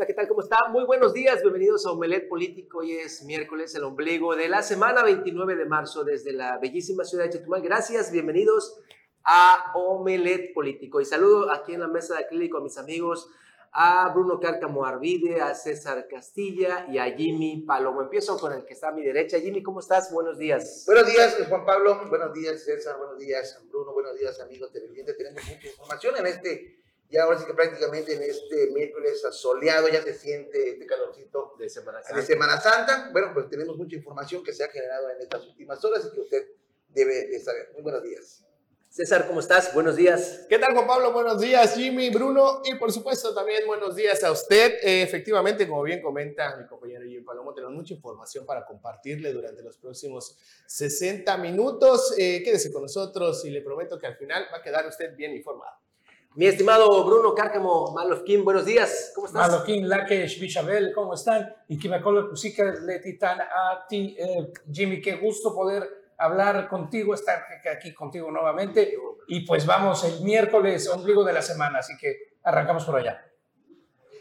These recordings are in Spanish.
Hola, ¿qué tal? ¿Cómo está? Muy buenos días, bienvenidos a Omelet Político. Hoy es miércoles, el ombligo de la semana 29 de marzo desde la bellísima ciudad de Chetumal. Gracias, bienvenidos a Omelet Político. Y saludo aquí en la mesa de acrílico a mis amigos, a Bruno Cárcamo Arvide, a César Castilla y a Jimmy Palomo. Empiezo con el que está a mi derecha. Jimmy, ¿cómo estás? Buenos días. Buenos días, Juan Pablo. Buenos días, César. Buenos días, Bruno. Buenos días, amigos televidentes. Tenemos mucha información en este ya ahora sí que prácticamente en este miércoles soleado ya se siente este calorcito de Semana Santa. De Semana Santa. Bueno, pues tenemos mucha información que se ha generado en estas últimas horas y que usted debe de saber. Muy buenos días. César, ¿cómo estás? Buenos días. ¿Qué tal, Juan Pablo? Buenos días, Jimmy, Bruno y por supuesto también buenos días a usted. Eh, efectivamente, como bien comenta mi compañero Jimmy Palomo, tenemos mucha información para compartirle durante los próximos 60 minutos. Eh, quédese con nosotros y le prometo que al final va a quedar usted bien informado. Mi estimado Bruno Cárcamo Malofkin, buenos días, ¿cómo estás? Malofkin, Lakesh, Bichabel, ¿cómo están? Y que me Pusika, Letitan, a ti, eh, Jimmy, qué gusto poder hablar contigo, estar aquí contigo nuevamente. Y pues vamos, el miércoles, ombligo de la semana, así que arrancamos por allá.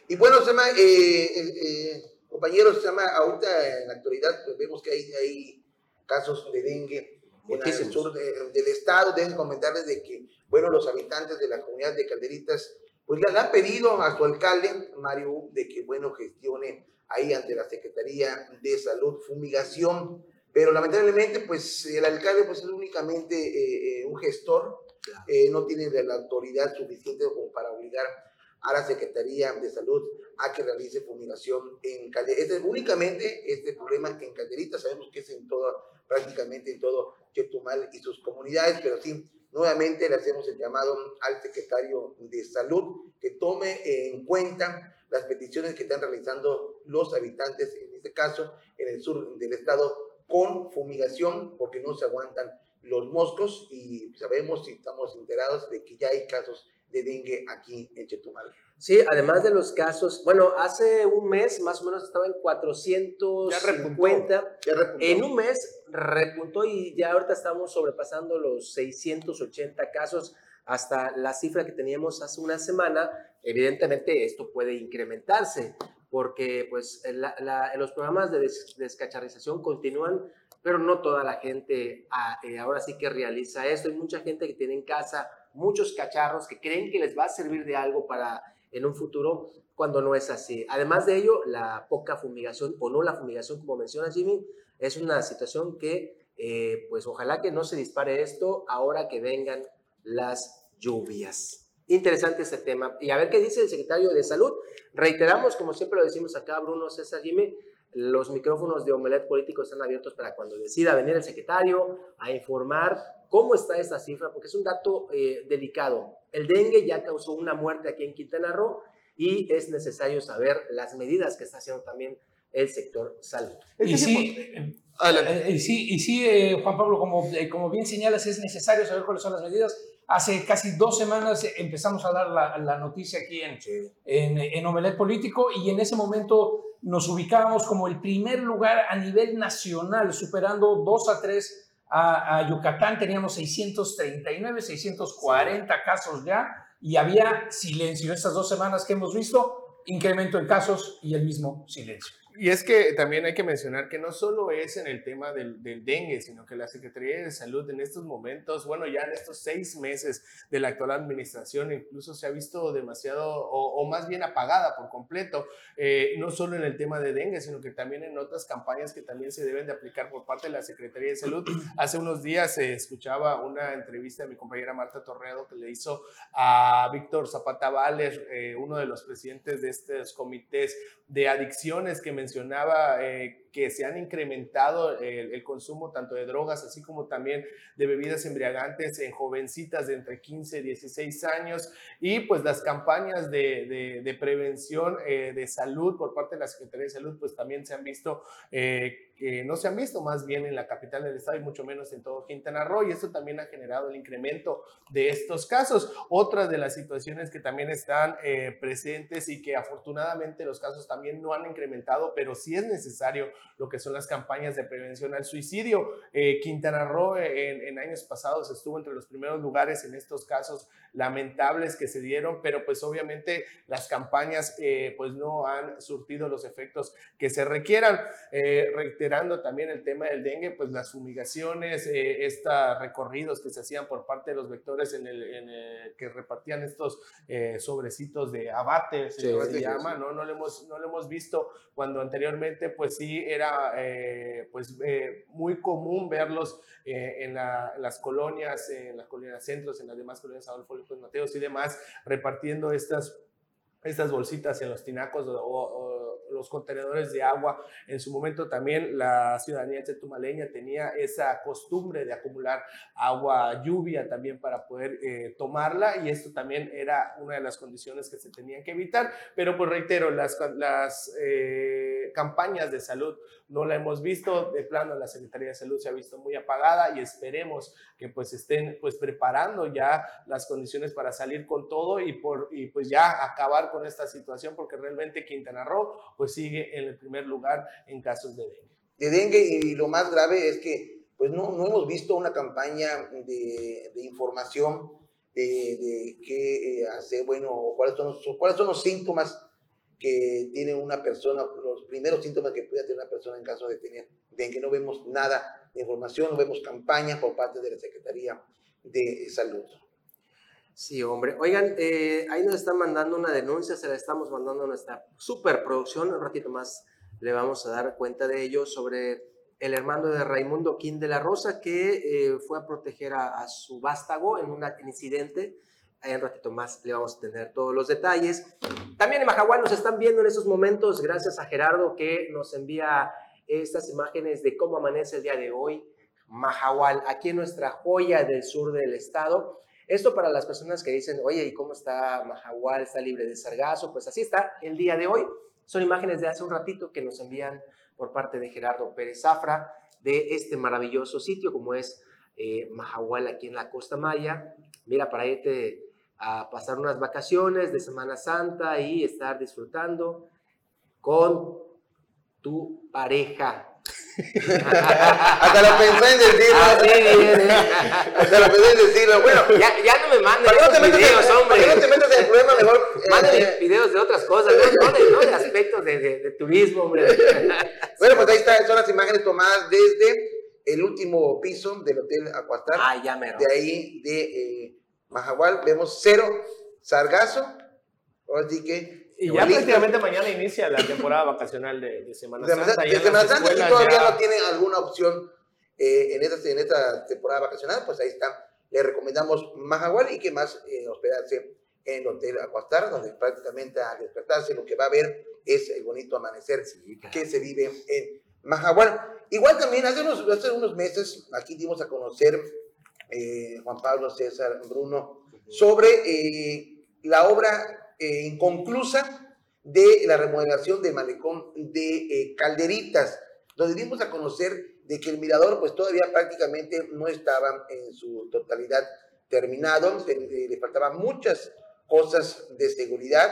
Y bueno, se llama, eh, eh, compañeros, se llama, ahorita en la actualidad pues vemos que hay, hay casos de dengue en el sur del estado. Deben comentarles de que bueno, los habitantes de la comunidad de Calderitas, pues le han pedido a su alcalde, Mario, de que, bueno, gestione ahí ante la Secretaría de Salud fumigación, pero lamentablemente, pues el alcalde pues es únicamente eh, eh, un gestor, eh, no tiene la autoridad suficiente como para obligar a la Secretaría de Salud a que realice fumigación en Calderitas. Es únicamente este problema en Calderitas, sabemos que es en todo, prácticamente en todo Chetumal y sus comunidades, pero sí, Nuevamente le hacemos el llamado al secretario de Salud que tome en cuenta las peticiones que están realizando los habitantes, en este caso en el sur del estado, con fumigación, porque no se aguantan los moscos y sabemos y estamos enterados de que ya hay casos de dengue aquí en Chetumal. Sí, además de los casos, bueno, hace un mes más o menos estaba en 450. En un mes repuntó y ya ahorita estamos sobrepasando los 680 casos hasta la cifra que teníamos hace una semana. Evidentemente esto puede incrementarse porque pues los programas de descacharrización continúan, pero no toda la gente ah, eh, ahora sí que realiza esto. Hay mucha gente que tiene en casa muchos cacharros que creen que les va a servir de algo para en un futuro cuando no es así. Además de ello, la poca fumigación o no la fumigación, como menciona Jimmy, es una situación que, eh, pues ojalá que no se dispare esto ahora que vengan las lluvias. Interesante este tema. Y a ver qué dice el secretario de Salud. Reiteramos, como siempre lo decimos acá, Bruno César Jimmy, los micrófonos de Omelet Político están abiertos para cuando decida venir el secretario a informar cómo está esta cifra, porque es un dato eh, delicado. El dengue ya causó una muerte aquí en Quintana Roo y es necesario saber las medidas que está haciendo también el sector salud. Y sí, eh, eh, y sí, y sí Juan Pablo, como, como bien señalas, es necesario saber cuáles son las medidas. Hace casi dos semanas empezamos a dar la, la noticia aquí en, en, en Omelet Político y en ese momento nos ubicábamos como el primer lugar a nivel nacional, superando dos a tres a, Yucatán. Teníamos 639, 640 casos ya y había silencio. Estas dos semanas que hemos visto, incremento en casos y el mismo silencio. Y es que también hay que mencionar que no solo es en el tema del, dengue, sino que la Secretaría de Salud en estos momentos, bueno, ya en estos seis meses de la actual administración, incluso se ha visto demasiado o, más bien apagada por completo, eh, no solo en el tema de dengue, sino que también en otras campañas que también se deben de aplicar por parte de la Secretaría de Salud. Hace unos días se escuchaba una entrevista de mi compañera Marta Torredo que le hizo a Víctor Zapata Valer, eh, uno de los presidentes de estos comités de adicciones que mencionaba eh, que se han incrementado el, consumo tanto de drogas así como también de bebidas embriagantes en jovencitas de entre 15 y 16 años y pues las campañas de, de, prevención eh, de salud por parte de la Secretaría de Salud pues también se han visto eh, que no se han visto más bien en la capital del estado y mucho menos en todo Quintana Roo y esto también ha generado el incremento de estos casos. Otra de las situaciones que también están presentes y que afortunadamente los casos también no han incrementado, pero sí es necesario lo que son las campañas de prevención al suicidio. Eh, Quintana Roo en, en, años pasados estuvo entre los primeros lugares en estos casos lamentables que se dieron, pero pues obviamente las campañas eh, pues no han surtido los efectos que se requieran. Eh, reiterando también el tema del dengue, pues las fumigaciones, estos recorridos que se hacían por parte de los vectores en el, que repartían estos sobrecitos de abate, se, llama, ¿no? No lo, hemos, no lo hemos visto cuando anteriormente pues sí era pues muy común verlos en, las colonias, en las colonias centros, en las demás colonias Adolfo López Mateos y demás, repartiendo estas, estas bolsitas en los tinacos o, los contenedores de agua. En su momento también la ciudadanía chetumaleña tenía esa costumbre de acumular agua lluvia también para poder eh, tomarla y esto también era una de las condiciones que se tenían que evitar. Pero pues reitero, las, las eh, campañas de salud no la hemos visto, de plano la Secretaría de Salud se ha visto muy apagada y esperemos que pues estén pues preparando ya las condiciones para salir con todo y, por, y pues ya acabar con esta situación porque realmente Quintana Roo pues sigue en el primer lugar en casos de dengue. De dengue y lo más grave es que pues no, no hemos visto una campaña de, de información de, de qué hacer, bueno, cuáles son, cuáles son los síntomas que tiene una persona, los primeros síntomas que puede tener una persona en caso de tener dengue. No vemos nada de información, no vemos campaña por parte de la Secretaría de Salud. Sí, hombre. Oigan, eh, ahí nos están mandando una denuncia, se la estamos mandando a nuestra superproducción. Un ratito más le vamos a dar cuenta de ello sobre el hermano de Raimundo Quín de la Rosa que eh, fue a proteger a, a su vástago en un incidente Ahí un ratito más le vamos a tener todos los detalles. También en Mahahual nos están viendo en esos momentos, gracias a Gerardo que nos envía estas imágenes de cómo amanece el día de hoy. Mahahual, aquí en nuestra joya del sur del estado. Esto para las personas que dicen, oye, ¿y cómo está Mahahual? ¿Está libre de sargazo? Pues así está el día de hoy. Son imágenes de hace un ratito que nos envían por parte de Gerardo Pérez Zafra de este maravilloso sitio como es eh, Mahahual aquí en la Costa Maya. Mira, para irte a pasar unas vacaciones de Semana Santa y estar disfrutando con tu pareja. Hasta lo pensé en decirlo. Hasta lo pensé en decirlo. Bueno, ya, ya no me manden no te videos, en, hombre. no te metas en el problema mejor? Mándenme eh, videos de otras cosas, no, de, no de, aspectos de, de, turismo, hombre. bueno, pues ahí están, son las imágenes tomadas desde el último piso del Hotel Acuastar. Ah, ya me De ahí, de... Eh, Mahahual, vemos cero sargazo. Así que. Y ya prácticamente mañana inicia la temporada vacacional de, Semana Santa. De, Semana Santa, si todavía no tiene alguna opción eh, en, esta, en esta temporada vacacional, pues ahí está. Le recomendamos Mahahual y que más eh, hospedarse en el Hotel Acuastar, donde prácticamente al despertarse lo que va a ver es el bonito amanecer que se vive en Mahahual. Igual también hace unos, hace unos meses aquí dimos a conocer eh, Juan Pablo César Bruno, sobre eh, la obra eh, inconclusa de la remodelación del malecón de Calderitas, donde dimos a conocer de que el mirador pues todavía prácticamente no estaba en su totalidad terminado, le faltaban muchas cosas de seguridad,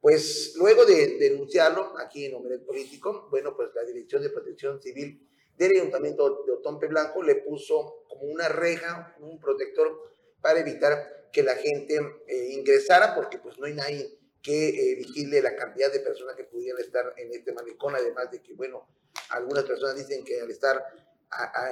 pues luego de denunciarlo aquí en Hombre Político, bueno, pues la Dirección de Protección Civil del Ayuntamiento de Otompe Blanco le puso como una reja, un protector para evitar que la gente eh, ingresara, porque pues no hay nadie que eh, vigile la cantidad de personas que pudieran estar en este malecón, además de que, bueno, algunas personas dicen que al estar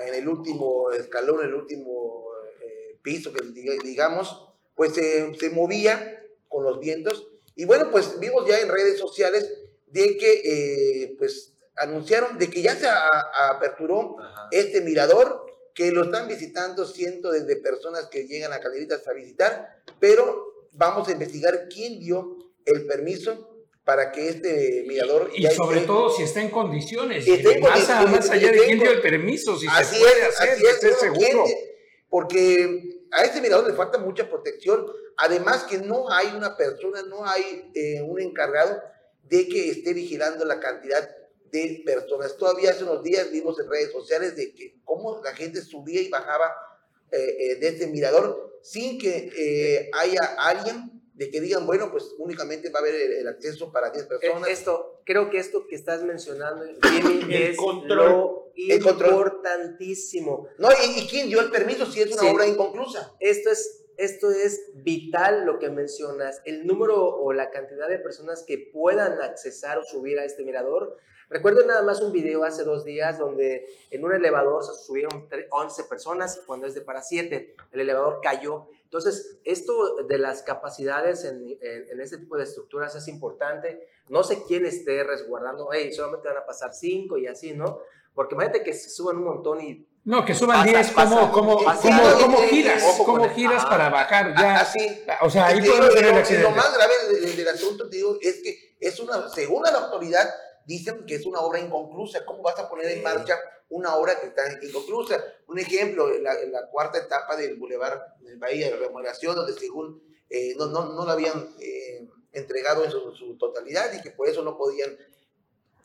en el último escalón, el último eh, piso, que digamos, pues se movía con los vientos. Y bueno, pues vimos ya en redes sociales de que, pues, anunciaron de que ya se aperturó este mirador, que lo están visitando cientos de personas que llegan a Caleritas a visitar, pero vamos a investigar quién dio el permiso para que este mirador... Y, sobre todo si está en condiciones, más, allá de quién dio el permiso, si se puede hacer, es, seguro. porque a este mirador le falta mucha protección, además que no hay una persona, no hay eh, un encargado de que esté vigilando la cantidad de personas. Todavía hace unos días vimos en redes sociales de que cómo la gente subía y bajaba eh, eh, de este mirador sin que eh, haya alguien de que digan, bueno, pues únicamente va a haber el, acceso para 10 personas. Esto, creo que esto que estás mencionando, Jimmy, es lo importantísimo. No, ¿y, quién dio el permiso si es una obra inconclusa? Esto es, esto es vital lo que mencionas. El número o la cantidad de personas que puedan accesar o subir a este mirador. Recuerdo nada más un video hace dos días donde en un elevador se subieron 11 personas cuando es de para 7. El elevador cayó entonces, esto de las capacidades en, en, este tipo de estructuras es importante. No sé quién esté resguardando, hey, solamente van a pasar cinco y así, ¿no? Porque imagínate que se suban un montón y... No, que suban 10, ¿cómo, cómo, cómo, giras? ¿Cómo giras para bajar ya? Así. O sea, ahí podemos tener el accidente. Lo más grave del, del asunto, te digo, es que es una, según la autoridad, dicen que es una obra inconclusa. ¿Cómo vas a poner en marcha una obra que está inconclusa? Un ejemplo, la, la cuarta etapa del Boulevard del Bahía de Remodelación, donde según eh, no, no, no la habían eh, entregado en su, totalidad y que por eso no podían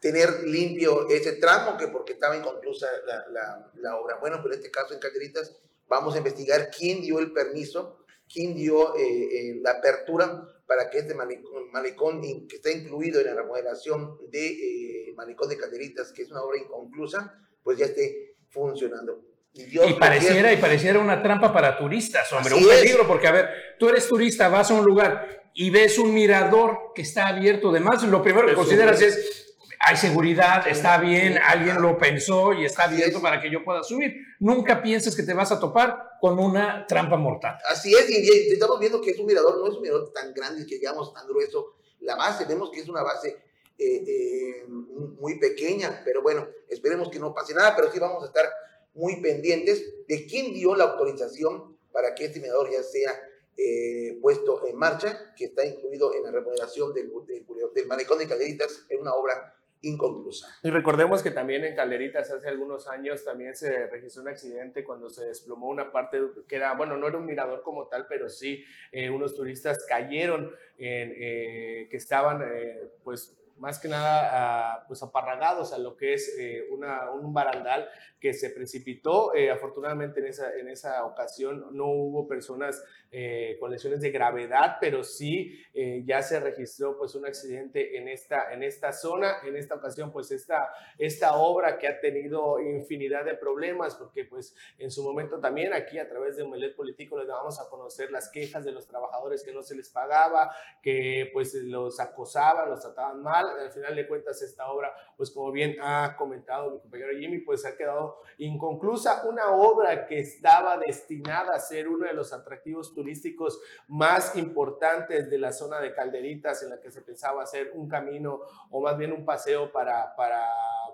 tener limpio ese tramo, que porque estaba inconclusa la, la, la obra. Bueno, pero en este caso en Calderitas vamos a investigar quién dio el permiso, quién dio eh, la apertura para que este malecón, que está incluido en la remodelación de eh, Malecón de Calderitas, que es una obra inconclusa, pues ya esté funcionando. Y, pareciera, y pareciera una trampa para turistas, hombre, un peligro, porque a ver, tú eres turista, vas a un lugar y ves un mirador que está abierto, además, lo primero que consideras es hay seguridad, está bien, alguien lo pensó y está abierto para que yo pueda subir. Nunca pienses que te vas a topar con una trampa mortal. Así es, y estamos viendo que es un mirador, no es un mirador tan grande que digamos tan grueso. La base, vemos que es una base eh, eh, muy pequeña, pero bueno, esperemos que no pase nada, pero sí vamos a estar muy pendientes de quién dio la autorización para que este mirador ya sea eh, puesto en marcha, que está incluido en la remodelación del, del, del malecón de Calderitas, en una obra inconclusa. Y recordemos que también en Calderitas hace algunos años también se registró un accidente cuando se desplomó una parte que era, bueno, no era un mirador como tal, pero sí eh, unos turistas cayeron, en, eh, que estaban eh, pues más que nada ah, pues aparragados a lo que es una, un barandal que se precipitó. afortunadamente en esa, en esa ocasión no hubo personas eh, con lesiones de gravedad, pero sí eh, ya se registró pues un accidente en esta, en esta zona, en esta ocasión pues esta, esta obra que ha tenido infinidad de problemas, porque pues en su momento también aquí a través de Melet Político les damos a conocer las quejas de los trabajadores que no se les pagaba, que pues los acosaban, los trataban mal, al final de cuentas esta obra pues como bien ha comentado mi compañero Jimmy pues ha quedado inconclusa, una obra que estaba destinada a ser uno de los atractivos turísticos más importantes de la zona de Calderitas, en la que se pensaba hacer un camino o más bien un paseo para, para,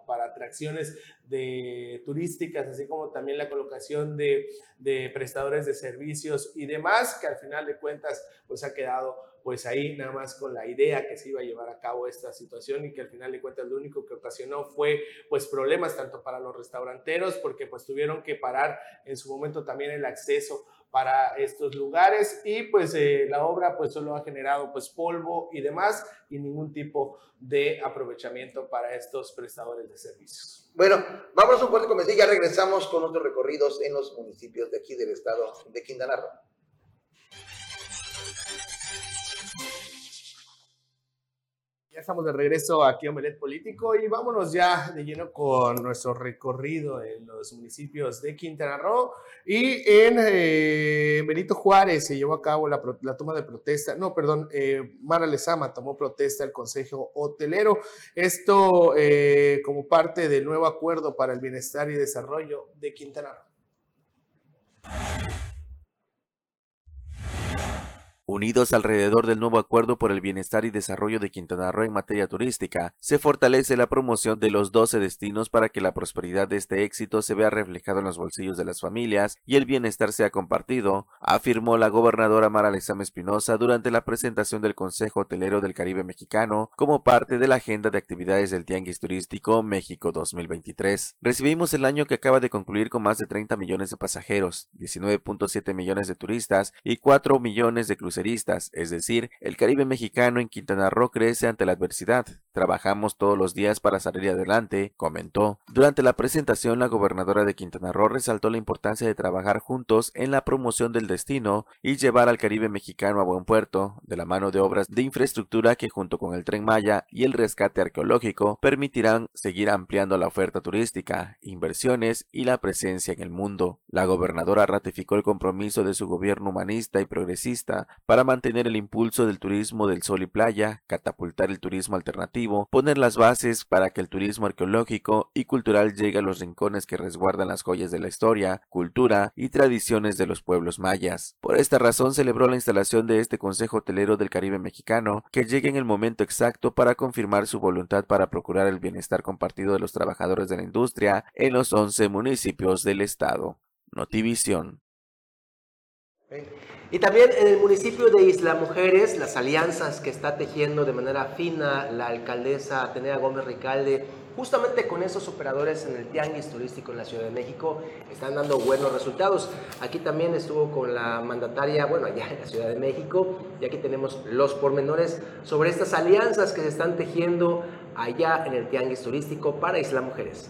para atracciones de turísticas, así como también la colocación de, de prestadores de servicios y demás, que al final de cuentas pues ha quedado pues ahí nada más con la idea que se iba a llevar a cabo esta situación y que al final de cuentas lo único que ocasionó fue pues problemas tanto para los restauranteros porque pues tuvieron que parar en su momento también el acceso para estos lugares y pues eh, la obra pues solo ha generado pues polvo y demás y ningún tipo de aprovechamiento para estos prestadores de servicios. Bueno, a un corte comercial y ya regresamos con otros recorridos en los municipios de aquí del estado de Quintana Roo. Estamos de regreso aquí a Omelet Político y vámonos ya de lleno con nuestro recorrido en los municipios de Quintana Roo y en eh, Benito Juárez se llevó a cabo la, toma de protesta, no, perdón, eh, Mara Lezama tomó protesta el Consejo Hotelero, esto eh, como parte del nuevo acuerdo para el bienestar y desarrollo de Quintana Roo. Unidos alrededor del nuevo acuerdo por el bienestar y desarrollo de Quintana Roo en materia turística, se fortalece la promoción de los 12 destinos para que la prosperidad de este éxito se vea reflejado en los bolsillos de las familias y el bienestar sea compartido, afirmó la gobernadora Mara Alexam Espinosa durante la presentación del Consejo Hotelero del Caribe Mexicano como parte de la agenda de actividades del Tianguis Turístico México 2023. Recibimos el año que acaba de concluir con más de 30 millones de pasajeros, 19.7 millones de turistas y 4 millones de cruceros es decir, el Caribe mexicano en Quintana Roo crece ante la adversidad. Trabajamos todos los días para salir adelante, comentó. Durante la presentación, la gobernadora de Quintana Roo resaltó la importancia de trabajar juntos en la promoción del destino y llevar al Caribe mexicano a buen puerto, de la mano de obras de infraestructura que junto con el tren Maya y el rescate arqueológico permitirán seguir ampliando la oferta turística, inversiones y la presencia en el mundo. La gobernadora ratificó el compromiso de su gobierno humanista y progresista para mantener el impulso del turismo del sol y playa, catapultar el turismo alternativo, poner las bases para que el turismo arqueológico y cultural llegue a los rincones que resguardan las joyas de la historia, cultura y tradiciones de los pueblos mayas. Por esta razón celebró la instalación de este Consejo Hotelero del Caribe Mexicano, que llegue en el momento exacto para confirmar su voluntad para procurar el bienestar compartido de los trabajadores de la industria en los 11 municipios del estado. Notivisión. Y también en el municipio de Isla Mujeres, las alianzas que está tejiendo de manera fina la alcaldesa Atenea Gómez Ricalde, justamente con esos operadores en el Tianguis Turístico en la Ciudad de México, están dando buenos resultados. Aquí también estuvo con la mandataria, bueno, allá en la Ciudad de México, y aquí tenemos los pormenores sobre estas alianzas que se están tejiendo allá en el Tianguis Turístico para Isla Mujeres.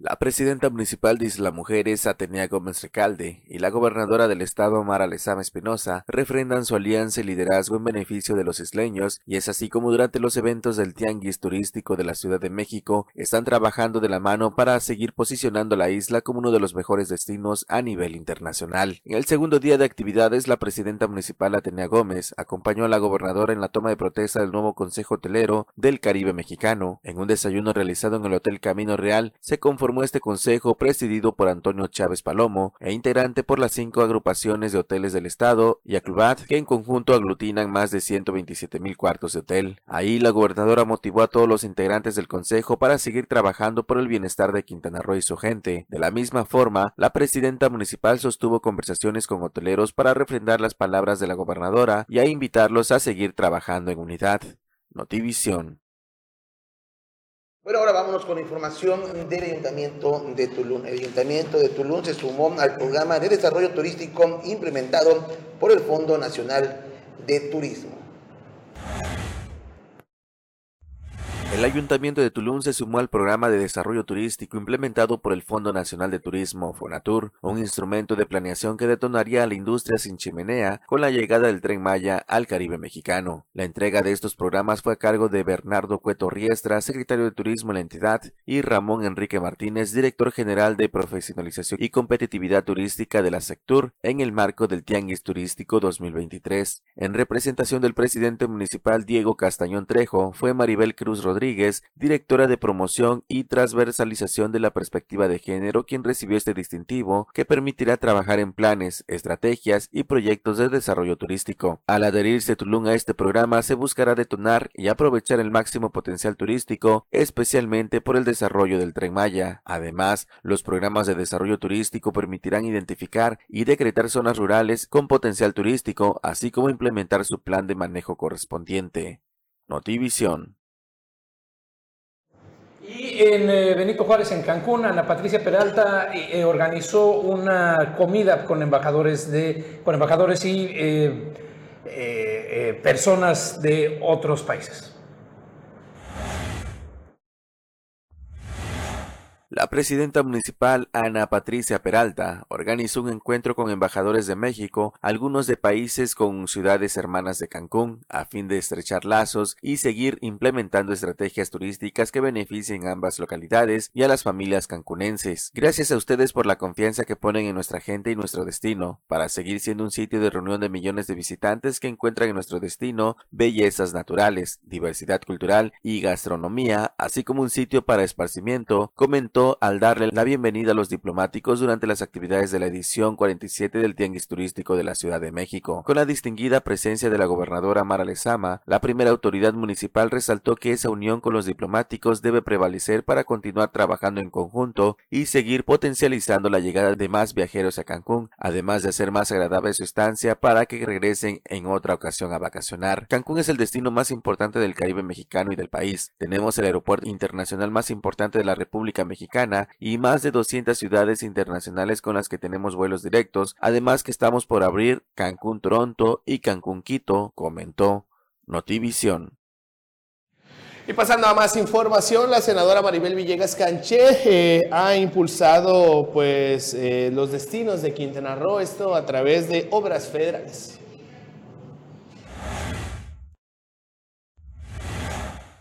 La presidenta municipal de Isla Mujeres, Atenea Gómez Recalde, y la gobernadora del estado, Mara Lezama Espinosa, refrendan su alianza y liderazgo en beneficio de los isleños, y es así como durante los eventos del Tianguis Turístico de la Ciudad de México están trabajando de la mano para seguir posicionando la isla como uno de los mejores destinos a nivel internacional. En el segundo día de actividades, la presidenta municipal Atenea Gómez acompañó a la gobernadora en la toma de protesta del nuevo Consejo Hotelero del Caribe Mexicano. En un desayuno realizado en el Hotel Camino Real, se conformó formó este consejo presidido por Antonio Chávez Palomo e integrante por las cinco agrupaciones de hoteles del estado y Aclubat, que en conjunto aglutinan más de 127 mil cuartos de hotel. Ahí la gobernadora motivó a todos los integrantes del consejo para seguir trabajando por el bienestar de Quintana Roo y su gente. De la misma forma, la presidenta municipal sostuvo conversaciones con hoteleros para refrendar las palabras de la gobernadora y a invitarlos a seguir trabajando en unidad. Notivisión. Bueno, ahora vámonos con información del Ayuntamiento de Tulum. El Ayuntamiento de Tulum se sumó al programa de desarrollo turístico implementado por el Fondo Nacional de Turismo. El Ayuntamiento de Tulum se sumó al programa de desarrollo turístico implementado por el Fondo Nacional de Turismo, FONATUR, un instrumento de planeación que detonaría a la industria sin chimenea con la llegada del tren Maya al Caribe mexicano. La entrega de estos programas fue a cargo de Bernardo Cueto Riestra, secretario de Turismo en la entidad, y Ramón Enrique Martínez, director general de Profesionalización y Competitividad Turística de la Sectur, en el marco del Tianguis Turístico 2023. En representación del presidente municipal Diego Castañón Trejo, fue Maribel Cruz Rodríguez Rodríguez, directora de promoción y transversalización de la perspectiva de género, quien recibió este distintivo que permitirá trabajar en planes, estrategias y proyectos de desarrollo turístico. Al adherirse Tulum a este programa, se buscará detonar y aprovechar el máximo potencial turístico, especialmente por el desarrollo del tren Maya. Además, los programas de desarrollo turístico permitirán identificar y decretar zonas rurales con potencial turístico, así como implementar su plan de manejo correspondiente. Notivisión. Y en eh, Benito Juárez, en Cancún, Ana Patricia Peralta eh, organizó una comida con embajadores, de, con embajadores y eh, personas de otros países. La presidenta municipal Ana Patricia Peralta organizó un encuentro con embajadores de México, algunos de países con ciudades hermanas de Cancún, a fin de estrechar lazos y seguir implementando estrategias turísticas que beneficien a ambas localidades y a las familias cancunenses. Gracias a ustedes por la confianza que ponen en nuestra gente y nuestro destino, para seguir siendo un sitio de reunión de millones de visitantes que encuentran en nuestro destino bellezas naturales, diversidad cultural y gastronomía, así como un sitio para esparcimiento, comentó al darle la bienvenida a los diplomáticos durante las actividades de la edición 47 del Tianguis Turístico de la Ciudad de México. Con la distinguida presencia de la gobernadora Mara Lezama, la primera autoridad municipal resaltó que esa unión con los diplomáticos debe prevalecer para continuar trabajando en conjunto y seguir potencializando la llegada de más viajeros a Cancún, además de hacer más agradable su estancia para que regresen en otra ocasión a vacacionar. Cancún es el destino más importante del Caribe mexicano y del país. Tenemos el aeropuerto internacional más importante de la República Mexicana Y más de 200 ciudades internacionales con las que tenemos vuelos directos, además que estamos por abrir Cancún Toronto y Cancún Quito, comentó Notivisión. Y pasando a más información, la senadora Maribel Villegas Canché eh, ha impulsado pues eh, los destinos de Quintana Roo, esto a través de obras federales.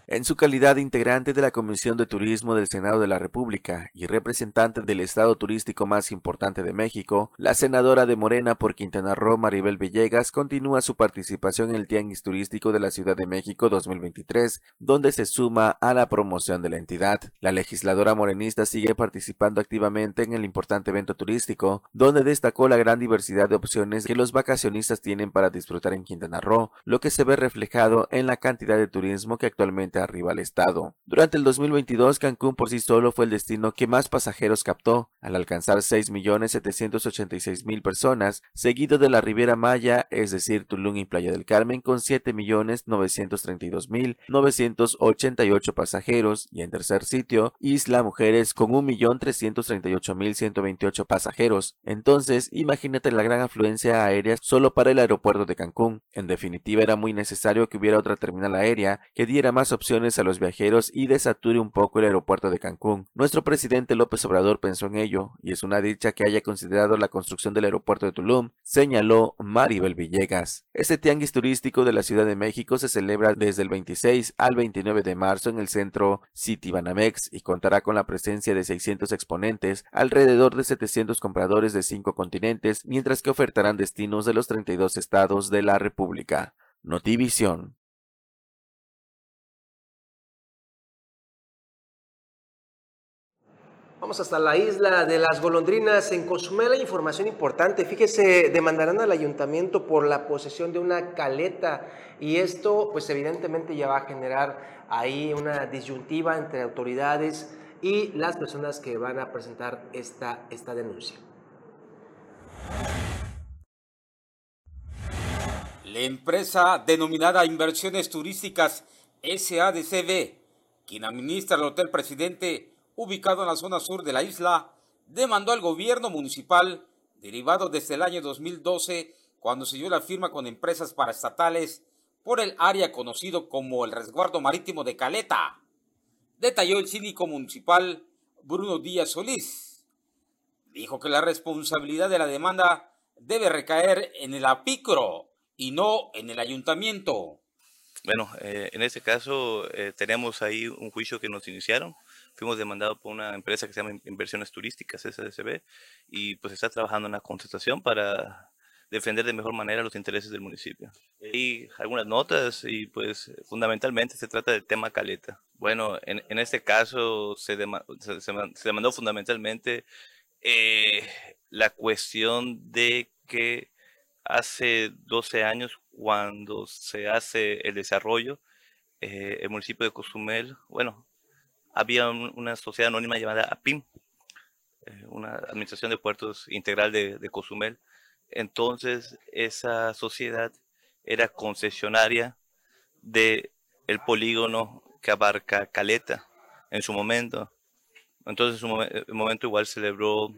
En su calidad de integrante de la Comisión de Turismo del Senado de la República y representante del estado turístico más importante de México, la senadora de Morena por Quintana Roo, Maribel Villegas, continúa su participación en el Tianguis Turístico de la Ciudad de México 2023, donde se suma a la promoción de la entidad. La legisladora morenista sigue participando activamente en el importante evento turístico, donde destacó la gran diversidad de opciones que los vacacionistas tienen para disfrutar en Quintana Roo, lo que se ve reflejado en la cantidad de turismo que actualmente arriba al estado. Durante el 2022, Cancún por sí solo fue el destino que más pasajeros captó, al alcanzar 6.786.000 personas, seguido de la Riviera Maya, es decir, Tulum y Playa del Carmen, con 7.932.988 pasajeros, y en tercer sitio, Isla Mujeres, con 1.338.128 pasajeros. Entonces, imagínate la gran afluencia aérea solo para el aeropuerto de Cancún. En definitiva, era muy necesario que hubiera otra terminal aérea que diera más a los viajeros y desature un poco el aeropuerto de Cancún. Nuestro presidente López Obrador pensó en ello, y es una dicha que haya considerado la construcción del aeropuerto de Tulum, señaló Maribel Villegas. Este tianguis turístico de la Ciudad de México se celebra desde el 26 al 29 de marzo en el centro City Banamex y contará con la presencia de 600 exponentes, alrededor de 700 compradores de cinco continentes, mientras que ofertarán destinos de los 32 estados de la República. Notivisión. Vamos hasta la isla de las golondrinas. En Cozumel información importante. Fíjese, demandarán al ayuntamiento por la posesión de una caleta y esto pues evidentemente ya va a generar ahí una disyuntiva entre autoridades y las personas que van a presentar esta, esta denuncia. La empresa denominada Inversiones Turísticas SADCB, quien administra el Hotel Presidente, ubicado en la zona sur de la isla, demandó al gobierno municipal, derivado desde el año 2012, cuando se dio la firma con empresas paraestatales por el área conocido como el resguardo marítimo de Caleta. Detalló el síndico municipal Bruno Díaz Solís. Dijo que la responsabilidad de la demanda debe recaer en el apicro y no en el ayuntamiento. Bueno, eh, en este caso eh, tenemos ahí un juicio que nos iniciaron fuimos demandados por una empresa que se llama Inversiones Turísticas, SDCB, y pues está trabajando en la contestación para defender de mejor manera los intereses del municipio. Y algunas notas y pues fundamentalmente se trata del tema caleta. Bueno, en, en este caso se, se, demandó fundamentalmente eh, la cuestión de que hace 12 años cuando se hace el desarrollo, eh, el municipio de Cozumel, bueno, había una sociedad anónima llamada APIM, eh, una administración de puertos integral de, de, Cozumel. Entonces, esa sociedad era concesionaria del el polígono que abarca Caleta en su momento. Entonces, en su momento igual celebró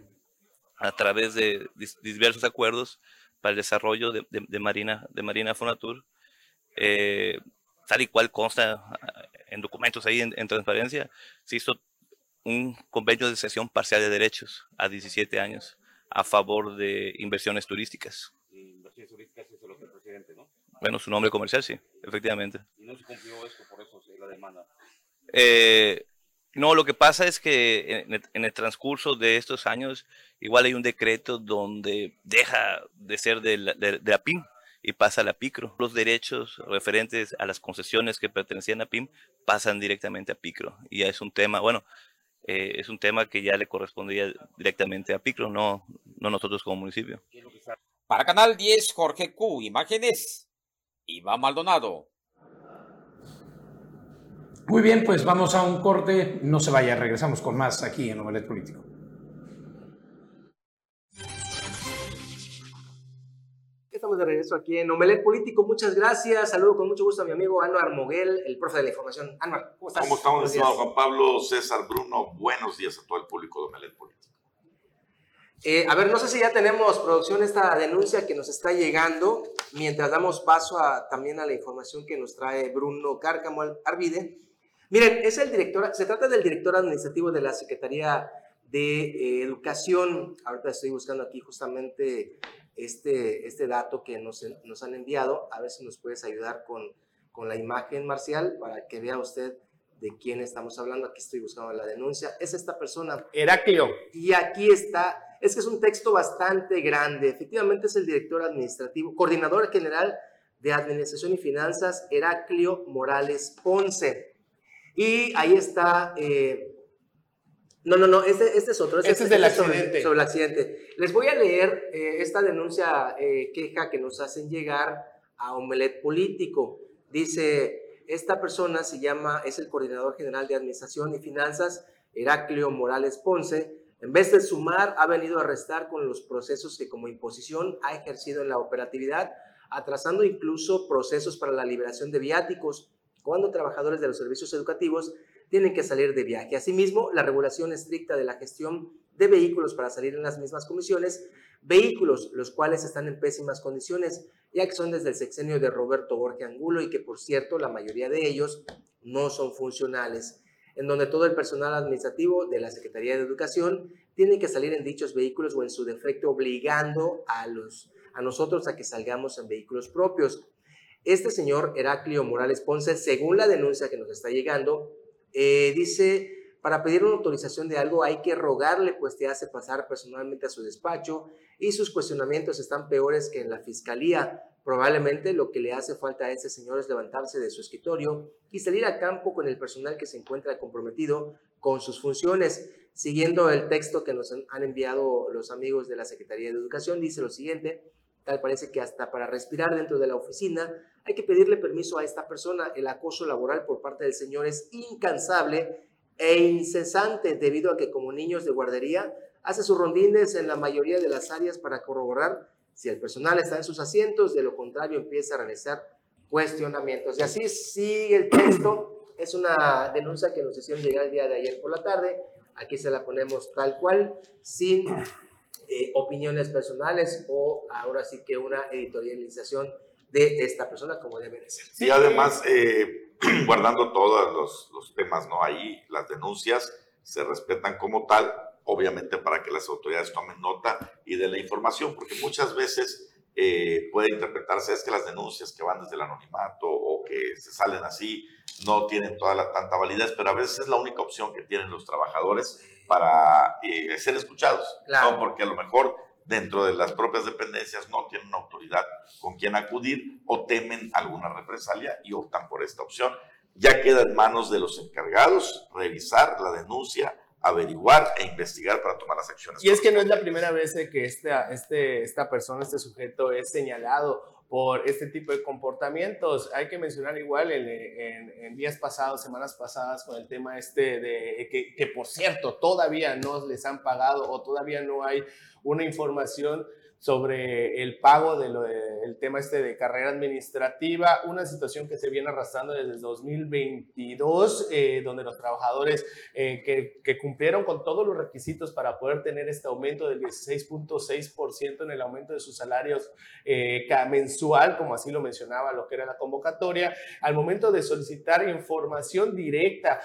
a través de diversos acuerdos para el desarrollo de, Marina, de Marina Fonatur, eh, tal y cual consta en documentos ahí en, transparencia, se hizo un convenio de cesión parcial de derechos a 17 años a favor de inversiones turísticas. Inversiones turísticas es lo que el presidente, ¿no? Bueno, su nombre comercial, sí, efectivamente. ¿Y no se cumplió esto por eso la demanda? Eh, no, lo que pasa es que en el, transcurso de estos años, igual hay un decreto donde deja de ser de la, de, de la PIM, y pasa a la PICRO. Los derechos referentes a las concesiones que pertenecían a PIM pasan directamente a PICRO. Y ya es un tema, bueno, eh, es un tema que ya le correspondía directamente a PICRO, no, no nosotros como municipio. Para Canal 10, Jorge Q, imágenes, Iván Maldonado. Muy bien, pues vamos a un corte. No se vaya, regresamos con más aquí en Omelet Político. Estamos de regreso aquí en Omelet Político. Muchas gracias. Saludo con mucho gusto a mi amigo Anuar Moguel, el profe de la información. Anuar, ¿cómo estás? ¿Cómo estamos, estimado Juan Pablo, César, Bruno? Buenos días a todo el público de Omelet Político. Eh, a ver, no sé si ya tenemos producción esta denuncia que nos está llegando, mientras damos paso a, también a la información que nos trae Bruno Cárcamo Arvide. Miren, es el director, se trata del director administrativo de la Secretaría de eh, Educación. Ahorita estoy buscando aquí justamente este, este dato que nos, nos han enviado. A ver si nos puedes ayudar con, con la imagen, Marcial, para que vea usted de quién estamos hablando. Aquí estoy buscando la denuncia. Es esta persona. Heraclio. Y aquí está es que es un texto bastante grande. Efectivamente es el director administrativo, coordinador general de Administración y Finanzas, Heraclio Morales Ponce. Y ahí está... Eh, no, no, no, este, este es otro. Este, es del accidente. Sobre, el accidente. Les voy a leer eh, esta denuncia, eh, queja que nos hacen llegar a Omelet Político. Dice, esta persona se llama, es el coordinador general de Administración y Finanzas, Heraclio Morales Ponce, en vez de sumar, ha venido a restar con los procesos que como imposición ha ejercido en la operatividad, atrasando incluso procesos para la liberación de viáticos cuando trabajadores de los servicios educativos tienen que salir de viaje. Asimismo, la regulación estricta de la gestión de vehículos para salir en las mismas comisiones, vehículos los cuales están en pésimas condiciones, ya que son desde el sexenio de Roberto Borges Angulo y que, por cierto, la mayoría de ellos no son funcionales en donde todo el personal administrativo de la Secretaría de Educación tiene que salir en dichos vehículos o en su defecto obligando a, los, a nosotros a que salgamos en vehículos propios. Este señor Heraclio Morales Ponce, según la denuncia que nos está llegando, eh, dice, para pedir una autorización de algo hay que rogarle, pues te hace pasar personalmente a su despacho y sus cuestionamientos están peores que en la fiscalía. Probablemente lo que le hace falta a ese señor es levantarse de su escritorio y salir a campo con el personal que se encuentra comprometido con sus funciones. Siguiendo el texto que nos han enviado los amigos de la Secretaría de Educación, dice lo siguiente, tal parece que hasta para respirar dentro de la oficina hay que pedirle permiso a esta persona. El acoso laboral por parte del señor es incansable e incesante debido a que como niños de guardería hace sus rondines en la mayoría de las áreas para corroborar si el personal está en sus asientos, de lo contrario empieza a realizar cuestionamientos. Y así sigue el texto. Es una denuncia que nos hicieron llegar el día de ayer por la tarde. Aquí se la ponemos tal cual, sin eh, opiniones personales o ahora sí que una editorialización de esta persona como debe de ser. Y además, eh, guardando todos los, los temas, ¿no? Ahí las denuncias se respetan como tal, obviamente para que las autoridades tomen nota y de la información, porque muchas veces eh, puede interpretarse es que las denuncias que van desde el anonimato o que se salen así no tienen toda la tanta validez, pero a veces es la única opción que tienen los trabajadores para eh, ser escuchados, claro. porque a lo mejor dentro de las propias dependencias no tienen una autoridad con quien acudir o temen alguna represalia y optan por esta opción. Ya queda en manos de los encargados revisar la denuncia, averiguar e investigar para tomar las acciones. Y es que no es la primera vez que esta, este, esta persona, este sujeto es señalado por este tipo de comportamientos. Hay que mencionar igual en, días pasados, semanas pasadas, con el tema este de que, que, por cierto, todavía no les han pagado o todavía no hay una información sobre el pago del tema este de carrera administrativa, una situación que se viene arrastrando desde 2022, eh, donde los trabajadores eh, que, que, cumplieron con todos los requisitos para poder tener este aumento del 16.6% en el aumento de sus salarios eh, mensual, como así lo mencionaba lo que era la convocatoria, al momento de solicitar información directa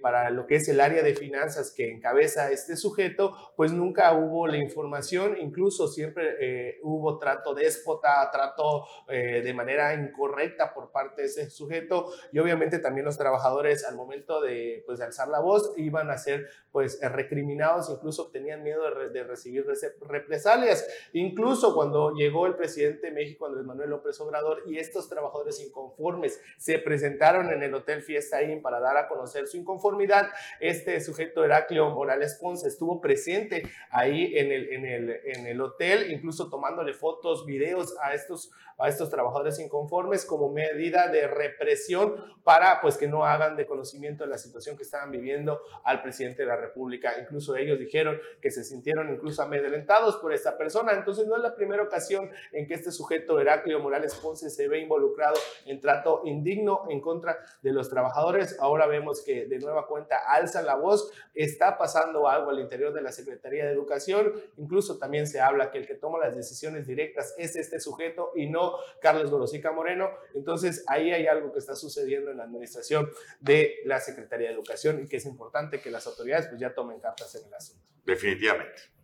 para lo que es el área de finanzas que encabeza este sujeto, pues nunca hubo la información, incluso siempre eh, hubo trato déspota, trato eh, de manera incorrecta por parte de ese sujeto y obviamente también los trabajadores al momento de, pues, de alzar la voz iban a ser pues recriminados, incluso tenían miedo de, recibir represalias. Incluso cuando llegó el presidente de México, Andrés Manuel López Obrador, y estos trabajadores inconformes se presentaron en el Hotel Fiesta Inn para dar a conocer su inconformidad, este sujeto Heraclio Morales Ponce estuvo presente ahí en el, en el, en el hotel, incluso tomándole fotos, videos a estos, a estos trabajadores inconformes como medida de represión para pues que no hagan de conocimiento de la situación que estaban viviendo al presidente de la República. Incluso ellos dijeron que se sintieron incluso amedrentados por esta persona. Entonces no es la primera ocasión en que este sujeto, Heraclio Morales Ponce, se ve involucrado en trato indigno en contra de los trabajadores. Ahora vemos que de nueva cuenta alza la voz, está pasando algo al interior de la Secretaría de Educación, incluso también se habla que el que toma las decisiones directas es este sujeto y no Carlos Gorosica Moreno. Entonces ahí hay algo que está sucediendo en la administración de la Secretaría de Educación y que es importante que las autoridades pues ya tomen cartas en el asunto. Definitivamente.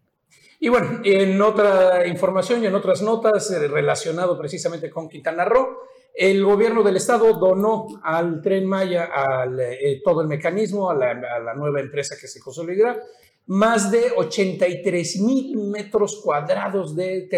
Y bueno, en otra información y en otras notas eh, relacionado precisamente con Quintana Roo, el gobierno del estado donó al tren Maya al, eh, todo el mecanismo, a la, nueva empresa que se consolidará, más de 83 mil metros cuadrados de,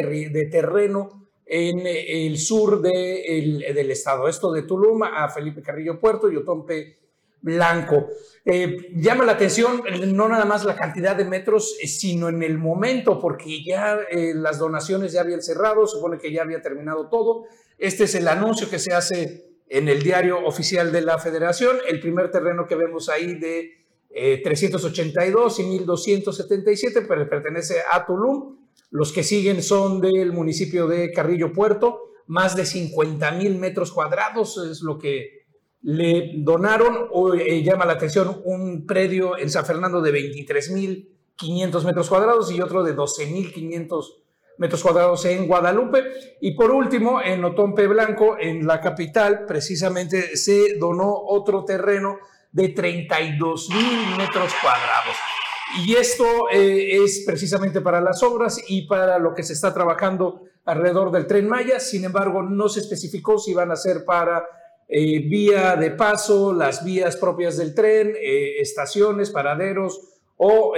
terreno en eh, el sur de, del estado. Esto de Tulum a Felipe Carrillo Puerto y Otompe Blanco. Eh, llama la atención no nada más la cantidad de metros, sino en el momento, porque ya las donaciones ya habían cerrado, supone que ya había terminado todo este es el anuncio que se hace en el diario oficial de la federación. El primer terreno que vemos ahí de 382 eh, y 1277 pertenece a Tulum. Los que siguen son del municipio de Carrillo Puerto. Más de 50 mil metros cuadrados es lo que le donaron. Hoy eh, llama la atención un predio en San Fernando de 23 mil 500 metros cuadrados y otro de 12 mil 500 metros cuadrados en Guadalupe. Y por último, en Otompe Blanco, en la capital, precisamente se donó otro terreno de 32 mil metros cuadrados. Y esto eh, es precisamente para las obras y para lo que se está trabajando alrededor del tren Maya. Sin embargo, no se especificó si van a ser para eh, vía de paso, las vías propias del tren, eh, estaciones, paraderos o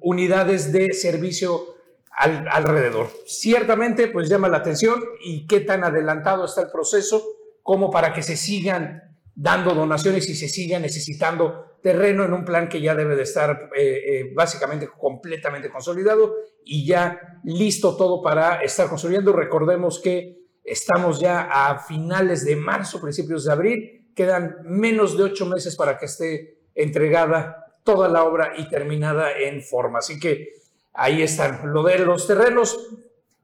unidades de servicio alrededor. Ciertamente, pues llama la atención y qué tan adelantado está el proceso como para que se sigan dando donaciones y se siga necesitando terreno en un plan que ya debe de estar eh, eh, básicamente completamente consolidado y ya listo todo para estar construyendo. Recordemos que estamos ya a finales de marzo, principios de abril, quedan menos de ocho meses para que esté entregada toda la obra y terminada en forma. Así que ahí están. Lo de los terrenos,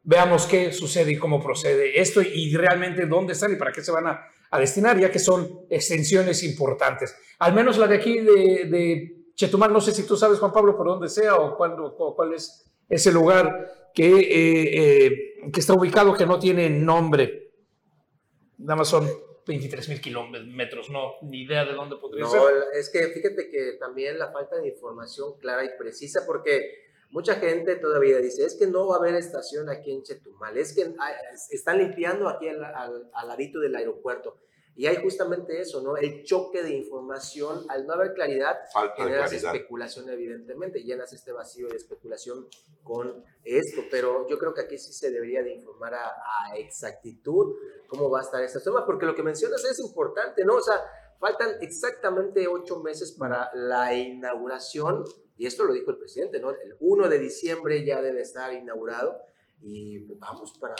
veamos qué sucede y cómo procede esto y realmente dónde están y para qué se van a, destinar, ya que son extensiones importantes. Al menos la de aquí de, Chetumal, no sé si tú sabes, Juan Pablo, por dónde sea o, cuándo, cuál es ese lugar que, eh, eh, que está ubicado que no tiene nombre. Nada más son 23 mil kilómetros, no, ni idea de dónde podría ser. No, es que fíjate que también la falta de información clara y precisa, porque Mucha gente todavía dice, es que no va a haber estación aquí en Chetumal, es que están limpiando aquí al, al, ladito del aeropuerto. Y hay justamente eso, ¿no? El choque de información, al no haber claridad, generas especulación, evidentemente, llenas este vacío de especulación con esto. Pero yo creo que aquí sí se debería de informar a, a exactitud cómo va a estar esta zona, porque lo que mencionas es importante, ¿no? O sea, faltan exactamente ocho meses para la inauguración y esto lo dijo el presidente, ¿no? El 1 de diciembre ya debe estar inaugurado y vamos para...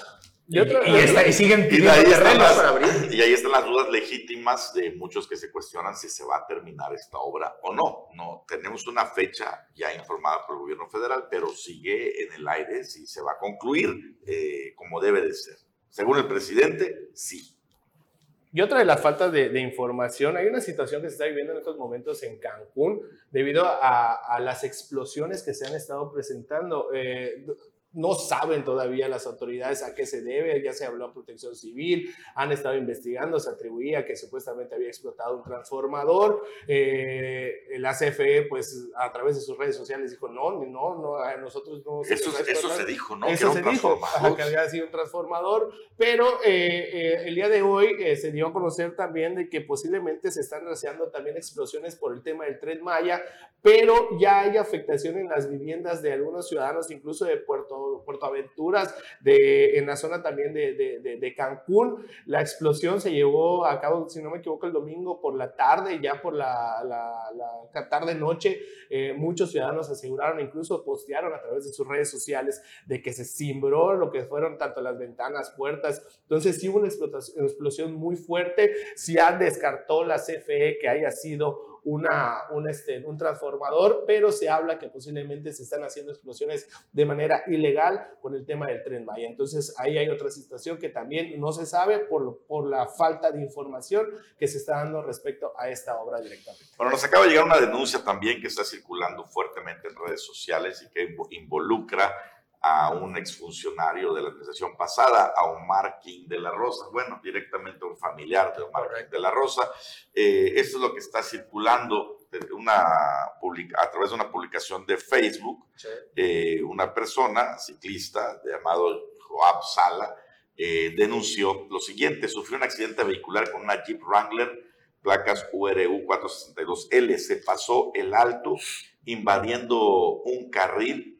Y, y, siguen y ahí, están las, para abrir. y ahí están las dudas legítimas de muchos que se cuestionan si se va a terminar esta obra o no. No tenemos una fecha ya informada por el gobierno federal, pero sigue en el aire si se va a concluir eh, como debe de ser. Según el presidente, sí. Y otra de las faltas de, información, hay una situación que se está viviendo en estos momentos en Cancún debido a, las explosiones que se han estado presentando. Eh, no saben todavía las autoridades a qué se debe, ya se habló de protección civil, han estado investigando, se atribuía que supuestamente había explotado un transformador, eh, el ACFE pues a través de sus redes sociales dijo no, no, no, nosotros no... Eso, eso se dijo, ¿no? Eso se dijo, que había sido un transformador, pero eh, eh, el día de hoy se dio a conocer también de que posiblemente se están rastreando también explosiones por el tema del tren Maya, pero ya hay afectación en las viviendas de algunos ciudadanos, incluso de Puerto Puerto, Aventuras, de, en la zona también de, de, de, Cancún. La explosión se llevó a cabo, si no me equivoco, el domingo por la tarde, ya por la, tarde-noche. Eh, muchos ciudadanos aseguraron, incluso postearon a través de sus redes sociales, de que se cimbró lo que fueron tanto las ventanas, puertas. Entonces sí hubo una explosión muy fuerte. Si han descartó la CFE que haya sido una, un, este, un transformador, pero se habla que posiblemente se están haciendo explosiones de manera ilegal con el tema del tren Maya. Entonces ahí hay otra situación que también no se sabe por, por la falta de información que se está dando respecto a esta obra directamente. Bueno, nos acaba de llegar una denuncia también que está circulando fuertemente en redes sociales y que involucra a un exfuncionario de la administración pasada, a Omar King de la Rosa, bueno, directamente a un familiar de Omar King de la Rosa. Eh, esto es lo que está circulando una, a través de una publicación de Facebook. Eh, una persona, ciclista, llamado Joab Sala, eh, denunció lo siguiente, sufrió un accidente vehicular con una Jeep Wrangler, placas URU 462L, se pasó el alto invadiendo un carril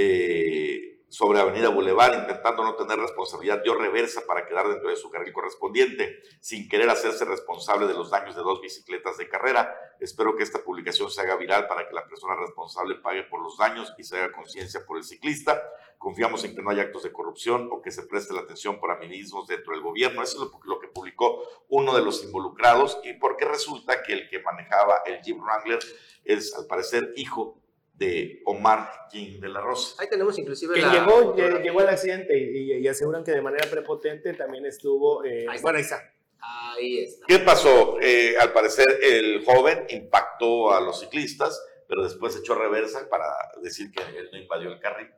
eh, sobre Avenida Boulevard, intentando no tener responsabilidad, dio reversa para quedar dentro de su carril correspondiente, sin querer hacerse responsable de los daños de dos bicicletas de carrera. Espero que esta publicación se haga viral para que la persona responsable pague por los daños y se haga conciencia por el ciclista. Confiamos en que no haya actos de corrupción o que se preste la atención por amiguismos dentro del gobierno. Eso es lo que publicó uno de los involucrados y porque resulta que el que manejaba el Jeep Wrangler es, al parecer, hijo de Omar King de la Rosa. Ahí tenemos inclusive que llegó, llegó el accidente y, aseguran que de manera prepotente también estuvo... Eh, ahí bueno, ahí está. Ahí está. ¿Qué pasó? Eh, al parecer el joven impactó a los ciclistas, pero después echó reversa para decir que él no invadió el carril.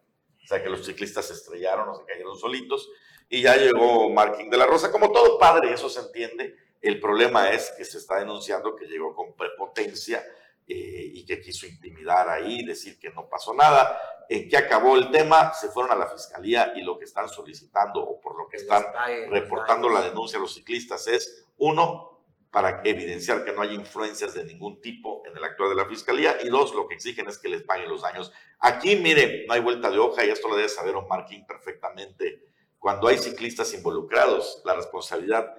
O sea, que los ciclistas se estrellaron o se cayeron solitos. Y ya llegó Omar King de la Rosa. Como todo padre, eso se entiende. El problema es que se está denunciando que llegó con prepotencia eh, y que quiso intimidar ahí, decir que no pasó nada. En que acabó el tema, se fueron a la fiscalía y lo que están solicitando o por lo que están reportando la denuncia a los ciclistas es, uno, para evidenciar que no hay influencias de ningún tipo en el actual de la fiscalía y dos, lo que exigen es que les paguen los daños. Aquí, mire, no hay vuelta de hoja y esto lo debe saber Omar King perfectamente. Cuando hay ciclistas involucrados, la responsabilidad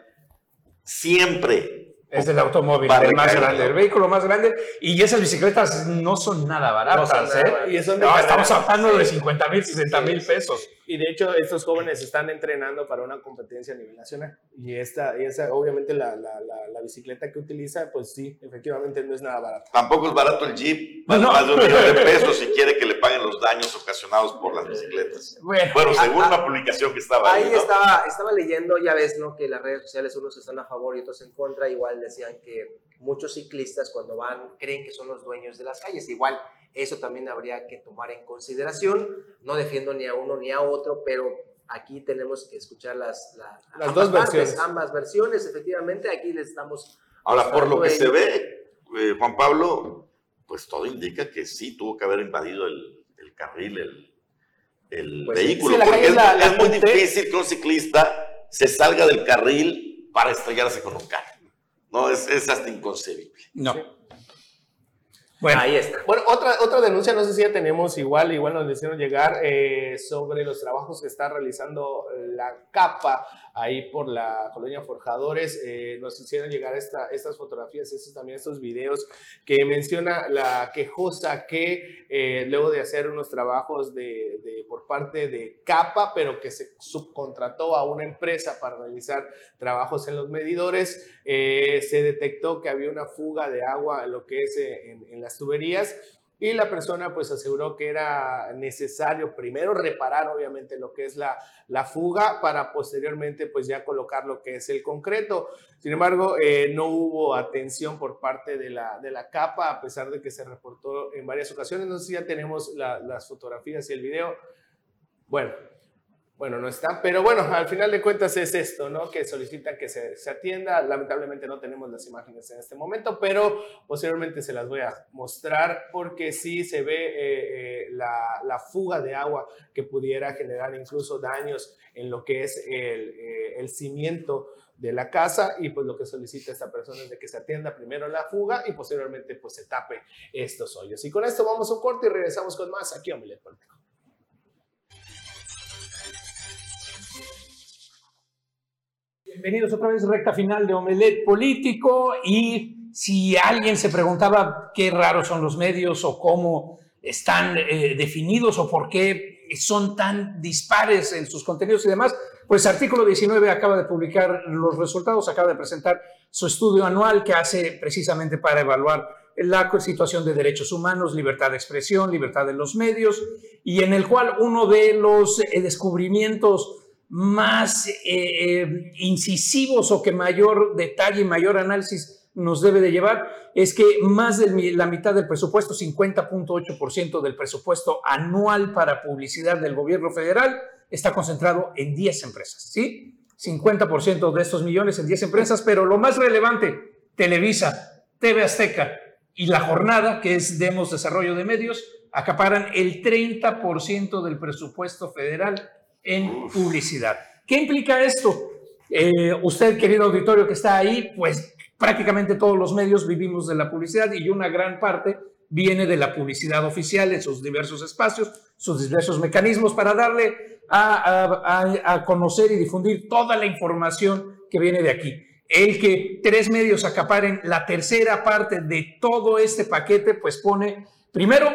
siempre es el automóvil, el más grande, el vehículo más grande. Y esas bicicletas no son nada baratas. ¿eh? Y estamos hablando de 50 mil, 60 mil pesos. Y de hecho, estos jóvenes están entrenando para una competencia a nivel nacional. Y esta, y esa, obviamente, la, la, la, bicicleta que utiliza, pues sí, efectivamente no es nada barato. Tampoco es barato el Jeep, más, más de un millón de pesos si quiere que le paguen los daños ocasionados por las bicicletas. Bueno, según una publicación que estaba ahí. Ahí estaba, estaba leyendo, ya ves, ¿no? Que las redes sociales unos están a favor y otros en contra. Igual decían que muchos ciclistas cuando van creen que son los dueños de las calles. Igual eso también habría que tomar en consideración. No defiendo ni a uno ni a otro, pero aquí tenemos que escuchar las, las dos versiones. Ambas versiones, efectivamente, aquí les estamos... Ahora, por lo que se ve, eh, Juan Pablo, pues todo indica que sí tuvo que haber invadido el, el carril, el, el pues vehículo, porque es, muy difícil que un ciclista se salga del carril para estrellarse con un carro. No, es, es hasta inconcebible. No. Bueno, ahí está. Bueno, otra, otra denuncia, no sé si ya tenemos igual, igual nos hicieron llegar eh, sobre los trabajos que está realizando la capa ahí por la colonia Forjadores. Eh, nos hicieron llegar esta, estas fotografías, estos, también estos videos que menciona la quejosa que eh, luego de hacer unos trabajos de, por parte de capa, pero que se subcontrató a una empresa para realizar trabajos en los medidores, se detectó que había una fuga de agua, lo que es en, en la tuberías y la persona pues aseguró que era necesario primero reparar obviamente lo que es la, la fuga para posteriormente pues ya colocar lo que es el concreto. Sin embargo, eh, no hubo atención por parte de la, de la capa a pesar de que se reportó en varias ocasiones. No sé si ya tenemos las fotografías y el video. Bueno, bueno, no está, pero bueno, al final de cuentas es esto, ¿no? Que solicitan que se, se, atienda. Lamentablemente no tenemos las imágenes en este momento, pero posteriormente se las voy a mostrar porque sí se ve eh, eh, la, la, fuga de agua que pudiera generar incluso daños en lo que es el, eh, el cimiento de la casa y pues lo que solicita esta persona es de que se atienda primero la fuga y posteriormente pues se tape estos hoyos. Y con esto vamos a un corte y regresamos con más aquí a Político. Bienvenidos otra vez, recta final de Omelet Político. Y si alguien se preguntaba qué raros son los medios o cómo están eh, definidos o por qué son tan dispares en sus contenidos y demás, pues Artículo 19 acaba de publicar los resultados, acaba de presentar su estudio anual que hace precisamente para evaluar la situación de derechos humanos, libertad de expresión, libertad de los medios, y en el cual uno de los eh, descubrimientos más eh, eh, incisivos o que mayor detalle y mayor análisis nos debe de llevar es que más de la mitad del presupuesto, 50.8% del presupuesto anual para publicidad del gobierno federal, está concentrado en 10 empresas, ¿sí? 50% de estos millones en 10 empresas, pero lo más relevante, Televisa, TV Azteca y La Jornada, que es Demos Desarrollo de Medios, acaparan el 30% del presupuesto federal en publicidad. ¿Qué implica esto? Eh, usted, querido auditorio que está ahí, pues prácticamente todos los medios vivimos de la publicidad y una gran parte viene de la publicidad oficial en sus diversos espacios, sus diversos mecanismos para darle a, a, conocer y difundir toda la información que viene de aquí. El que tres medios acaparen la tercera parte de todo este paquete, pues pone, primero,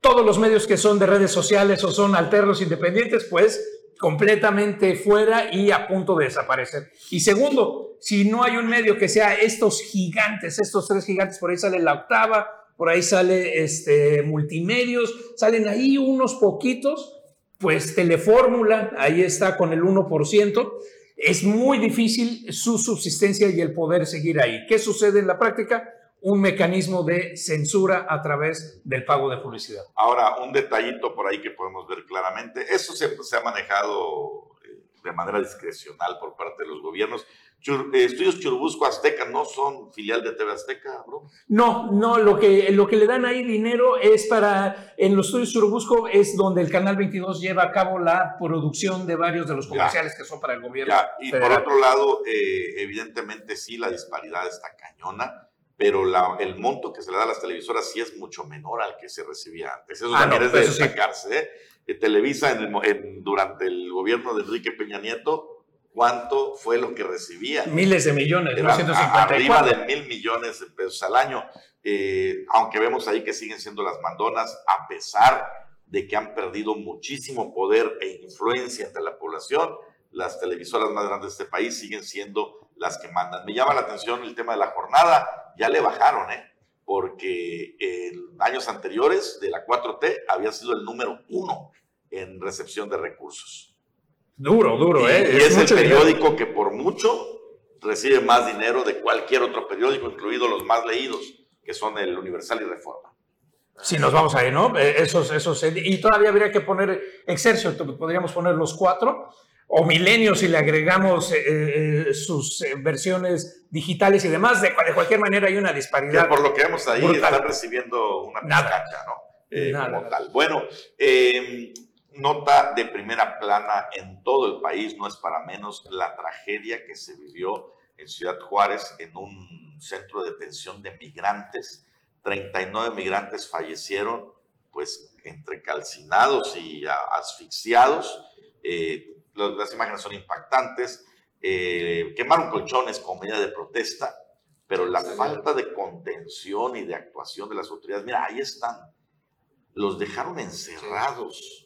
todos los medios que son de redes sociales o son alternos independientes, pues completamente fuera y a punto de desaparecer. Y segundo, si no hay un medio que sea estos gigantes, estos tres gigantes, por ahí sale la octava, por ahí sale este, multimedios, salen ahí unos poquitos, pues Telefórmula, ahí está con el 1%, es muy difícil su subsistencia y el poder seguir ahí. ¿Qué sucede en la práctica? Un mecanismo de censura a través del pago de publicidad. Ahora, un detallito por ahí que podemos ver claramente, eso se, se ha manejado eh, de manera discrecional por parte de los gobiernos. Eh, estudios Churubusco Azteca no son filial de TV Azteca, bro. No, no, lo que, lo que le dan ahí dinero es para, en los estudios Churubusco es donde el Canal 22 lleva a cabo la producción de varios de los comerciales que son para el gobierno. Y por otro lado, eh, evidentemente sí, la disparidad está cañona pero la, el monto que se le da a las televisoras sí es mucho menor al que se recibía antes. Eso ah, también es de destacarse. ¿eh? Eh, Televisa en durante el gobierno de Enrique Peña Nieto, ¿cuánto fue lo que recibía? Miles de millones, Era, Arriba de mil millones de pesos al año. Eh, aunque vemos ahí que siguen siendo las mandonas, a pesar de que han perdido muchísimo poder e influencia entre la población, las televisoras más grandes de este país siguen siendo las que mandan. Me llama la atención el tema de la jornada, ya le bajaron, ¿eh? porque en años anteriores de la 4T había sido el número uno en recepción de recursos. Duro, duro, ¿eh? Y es, el periódico que por mucho recibe más dinero de cualquier otro periódico, incluidos los más leídos, que son el Universal y Reforma. Si nos vamos ahí, ¿no? Eh, esos, esos, y todavía habría que poner Excelsior, podríamos poner los cuatro, o Milenio si le agregamos eh, eh, sus eh, versiones digitales y demás. De, cualquier manera hay una disparidad. por lo que vemos ahí están recibiendo una pizcacha, ¿no? como tal. Bueno, em, nota de primera plana en todo el país, no es para menos la tragedia que se vivió en Ciudad Juárez en un centro de detención de migrantes. 39 migrantes fallecieron, pues entre calcinados y asfixiados. Eh, las imágenes son impactantes. Eh, quemaron colchones como medida de protesta, pero la falta de contención y de actuación de las autoridades, mira, ahí están, los dejaron encerrados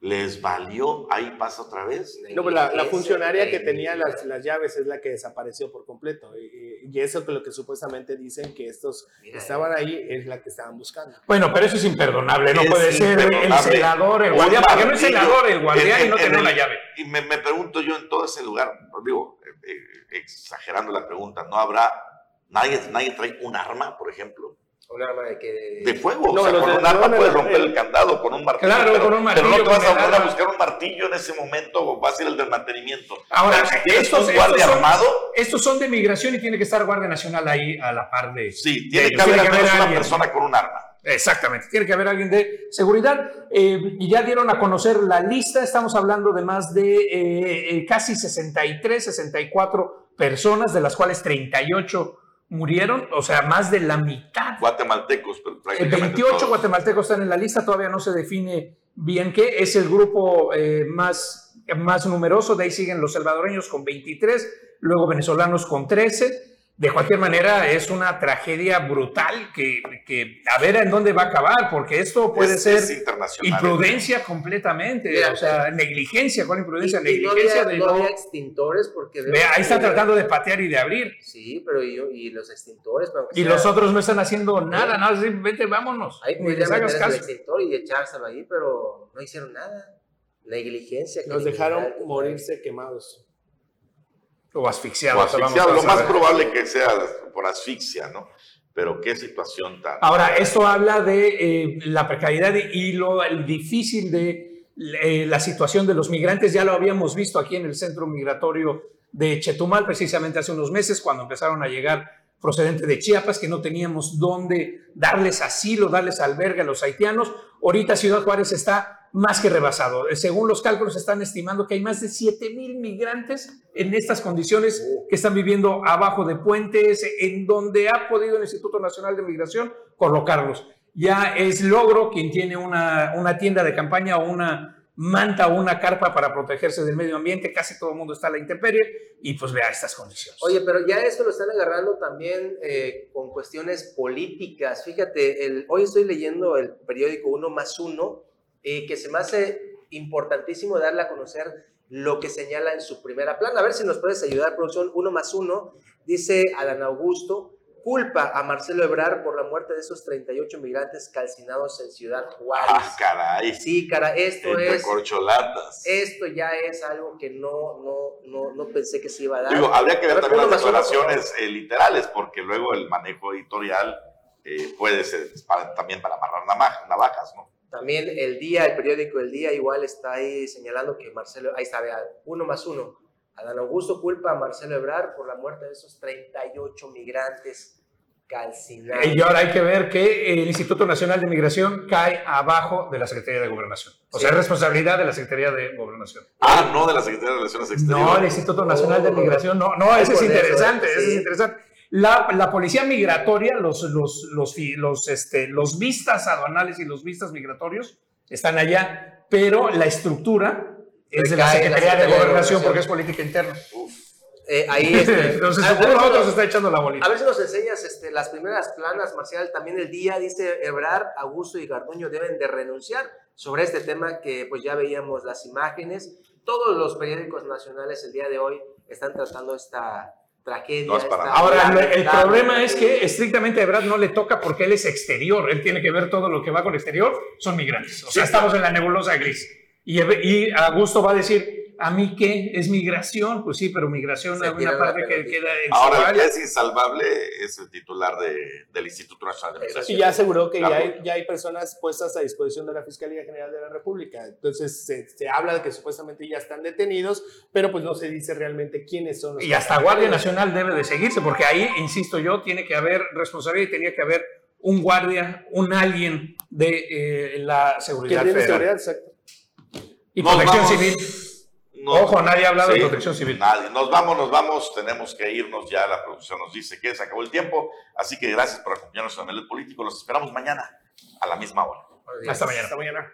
les valió, ahí pasa otra vez. No, pues la, funcionaria que tenía las, las, llaves es la que desapareció por completo. Y, y eso que lo que supuestamente dicen que estos estaban ahí es la que estaban buscando. Bueno, pero eso es imperdonable. No puede ser el celador, el guardián. ¿Por qué no es celador, el guardián y no tiene la llave? Y me, me, pregunto yo en todo ese lugar, digo, eh, eh, exagerando la pregunta, ¿no habrá, nadie, nadie trae un arma, por ejemplo? Un arma de que... De fuego. No, o sea, con un arma puedes romper el, candado, con un martillo. Claro, pero, con un martillo. Pero no te vas a, a buscar un martillo en ese momento, o vas a ir al del mantenimiento. Ahora, pero si estos, un guardia estos son, armado... Estos son de migración y tiene que estar Guardia Nacional ahí a la par de... Sí, tiene que haber menos una persona con un arma. Exactamente, tiene que haber alguien de seguridad. Eh, y ya dieron a conocer la lista, estamos hablando de más de eh, eh casi 63, 64 personas, de las cuales 38 murieron, o sea, más de la mitad. Guatemaltecos, pero 28 guatemaltecos están en la lista, todavía no se define bien qué, es el grupo eh, más, más numeroso, de ahí siguen los salvadoreños con 23, luego venezolanos con 13 de cualquier manera, es una tragedia brutal que, que, a ver en dónde va a acabar, porque esto puede ser imprudencia completamente, o sea, negligencia, ¿cuál imprudencia? negligencia no había, de no, extintores porque... ahí están tratando de patear y de abrir. Sí, pero y, y los extintores... y los otros no están haciendo nada, nada, simplemente vámonos. Ahí hagas caso. el extintor y echárselo ahí, pero no hicieron nada. Negligencia. Nos dejaron morirse quemados. O asfixiado. lo más probable que sea por asfixia, ¿no? Pero qué situación tan... Ahora, esto habla de eh, la precariedad y lo difícil de eh, la situación de los migrantes. Ya lo habíamos visto aquí en el centro migratorio de Chetumal, precisamente hace unos meses, cuando empezaron a llegar procedentes de Chiapas, que no teníamos dónde darles asilo, darles albergue a los haitianos. Ahorita Ciudad Juárez está más que rebasado. Eh, según los cálculos, están estimando que hay más de 7 mil migrantes en estas condiciones que están viviendo abajo de puentes, en donde ha podido el Instituto Nacional de Migración colocarlos. Ya es logro quien tiene una, una tienda de campaña o una manta o una carpa para protegerse del medio ambiente, casi todo el mundo está a la intemperie y pues vea estas condiciones. Oye, pero ya esto lo están agarrando también eh, con cuestiones políticas. Fíjate, hoy estoy leyendo el periódico Uno más Uno eh, que se me hace importantísimo darle a conocer lo que señala en su primera plana. A ver si nos puedes ayudar, producción. Uno más uno, dice Adán Augusto, culpa a Marcelo Ebrar por la muerte de esos 38 migrantes calcinados en Ciudad Juárez. Ah, caray. Sí, cara, esto es... corcholatas. Esto ya es algo que no, no, no, no pensé que se iba a dar. Digo, habría que ver, también las declaraciones eh, literales, porque luego el manejo editorial eh, puede ser también para amarrar navajas, ¿no? También el día, el periódico El Día igual está ahí señalando que Marcelo, ahí está, vea, uno más uno. Adán Augusto culpa a Marcelo Ebrar por la muerte de esos 38 migrantes calcinados. Y ahora hay que ver que el Instituto Nacional de Migración cae abajo de la Secretaría de Gobernación. O sea, es responsabilidad de la Secretaría de Gobernación. Ah, no de la Secretaría de Relaciones Exteriores. No, el Instituto Nacional de Migración, no, no, ese es interesante, ese es interesante. La, la, policía migratoria, los, los, los, los, este, los vistas aduanales y los vistas migratorios están allá, pero la estructura es de la Secretaría, de, Gobernación porque es política interna. Eh, ahí este, Entonces, a, a está echando la bolita. A ver si nos enseñas este, las primeras planas, Marcial. También el día dice Ebrar, Augusto y Garduño deben de renunciar sobre este tema que pues ya veíamos las imágenes. Todos los periódicos nacionales el día de hoy están tratando esta, tragedia. Ahora, el problema es que estrictamente a Ebrard no le toca porque él es exterior, él tiene que ver todo lo que va con exterior, son migrantes. O sea, estamos en la nebulosa gris. Y, y Augusto va a decir, ¿A mí qué? ¿Es migración? Pues sí, pero migración es una parte que queda en Ahora, el que es insalvable es el titular de, del Instituto Nacional de Migración. Y ya aseguró que ya hay, ya hay, personas puestas a disposición de la Fiscalía General de la República. Entonces, se, se, habla de que supuestamente ya están detenidos, pero pues no se dice realmente quiénes son. Los y hasta Guardia Nacional debe de seguirse, porque ahí, insisto yo, tiene que haber responsabilidad y tenía que haber un guardia, un alguien de eh, la seguridad federal. Seguridad, exacto. Y protección civil. Ojo, nadie ha hablado de protección civil. Nadie. Nos vamos, nos vamos. Tenemos que irnos ya. La producción nos dice que se acabó el tiempo. Así que gracias por acompañarnos en el político. Los esperamos mañana a la misma hora. Hasta mañana. Hasta mañana.